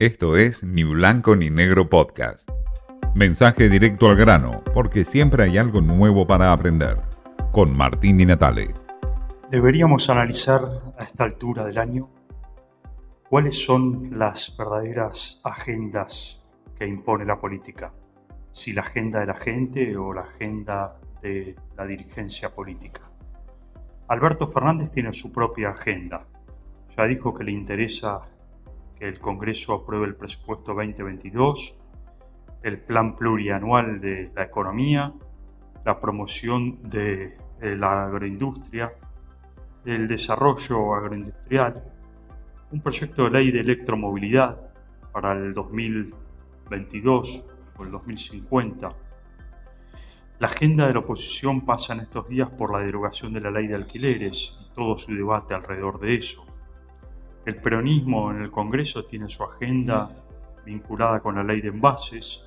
Esto es Ni Blanco ni Negro Podcast. Mensaje directo al grano, porque siempre hay algo nuevo para aprender. Con Martín y Natale. Deberíamos analizar a esta altura del año cuáles son las verdaderas agendas que impone la política. Si la agenda de la gente o la agenda de la dirigencia política. Alberto Fernández tiene su propia agenda. Ya dijo que le interesa el Congreso apruebe el presupuesto 2022, el plan plurianual de la economía, la promoción de la agroindustria, el desarrollo agroindustrial, un proyecto de ley de electromovilidad para el 2022 o el 2050. La agenda de la oposición pasa en estos días por la derogación de la ley de alquileres y todo su debate alrededor de eso. El peronismo en el Congreso tiene su agenda vinculada con la ley de envases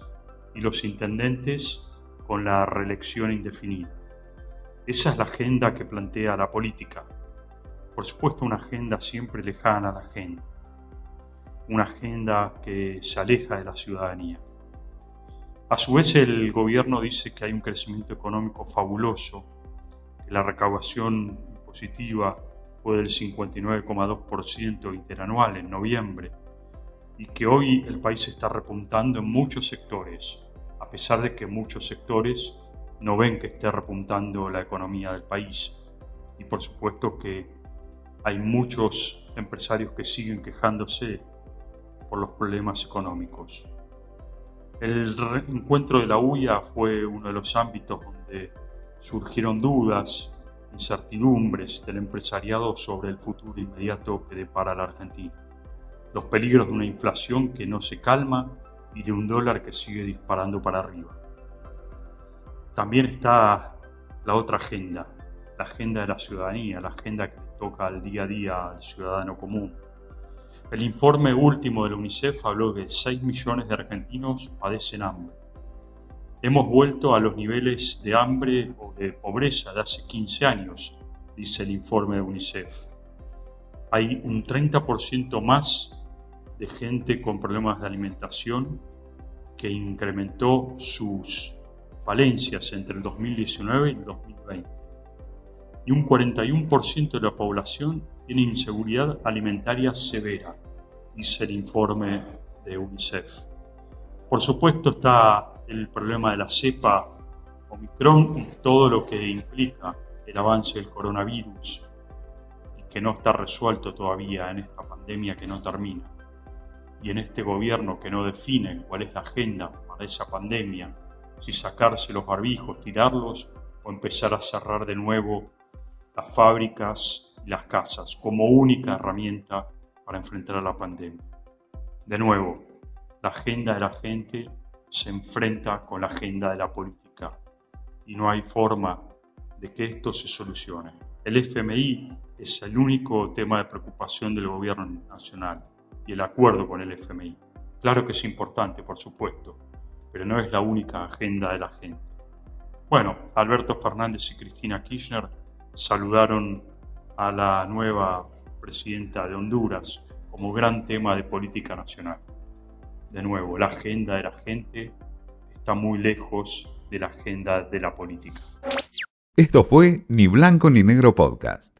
y los intendentes con la reelección indefinida. Esa es la agenda que plantea la política. Por supuesto, una agenda siempre lejana a la gente. Una agenda que se aleja de la ciudadanía. A su vez, el gobierno dice que hay un crecimiento económico fabuloso, que la recaudación impositiva fue del 59,2% interanual en noviembre y que hoy el país está repuntando en muchos sectores, a pesar de que muchos sectores no ven que esté repuntando la economía del país. Y por supuesto que hay muchos empresarios que siguen quejándose por los problemas económicos. El encuentro de la UIA fue uno de los ámbitos donde surgieron dudas incertidumbres del empresariado sobre el futuro inmediato que depara la Argentina, los peligros de una inflación que no se calma y de un dólar que sigue disparando para arriba. También está la otra agenda, la agenda de la ciudadanía, la agenda que toca al día a día al ciudadano común. El informe último de la UNICEF habló que 6 millones de argentinos padecen hambre Hemos vuelto a los niveles de hambre o de pobreza de hace 15 años, dice el informe de UNICEF. Hay un 30% más de gente con problemas de alimentación que incrementó sus falencias entre el 2019 y el 2020. Y un 41% de la población tiene inseguridad alimentaria severa, dice el informe de UNICEF. Por supuesto está el problema de la cepa Omicron y todo lo que implica el avance del coronavirus y que no está resuelto todavía en esta pandemia que no termina. Y en este gobierno que no define cuál es la agenda para esa pandemia, si sacarse los barbijos, tirarlos o empezar a cerrar de nuevo las fábricas y las casas como única herramienta para enfrentar a la pandemia. De nuevo, la agenda de la gente se enfrenta con la agenda de la política y no hay forma de que esto se solucione. El FMI es el único tema de preocupación del gobierno nacional y el acuerdo con el FMI. Claro que es importante, por supuesto, pero no es la única agenda de la gente. Bueno, Alberto Fernández y Cristina Kirchner saludaron a la nueva presidenta de Honduras como gran tema de política nacional de nuevo, la agenda de la gente está muy lejos de la agenda de la política. Esto fue Ni Blanco ni Negro Podcast.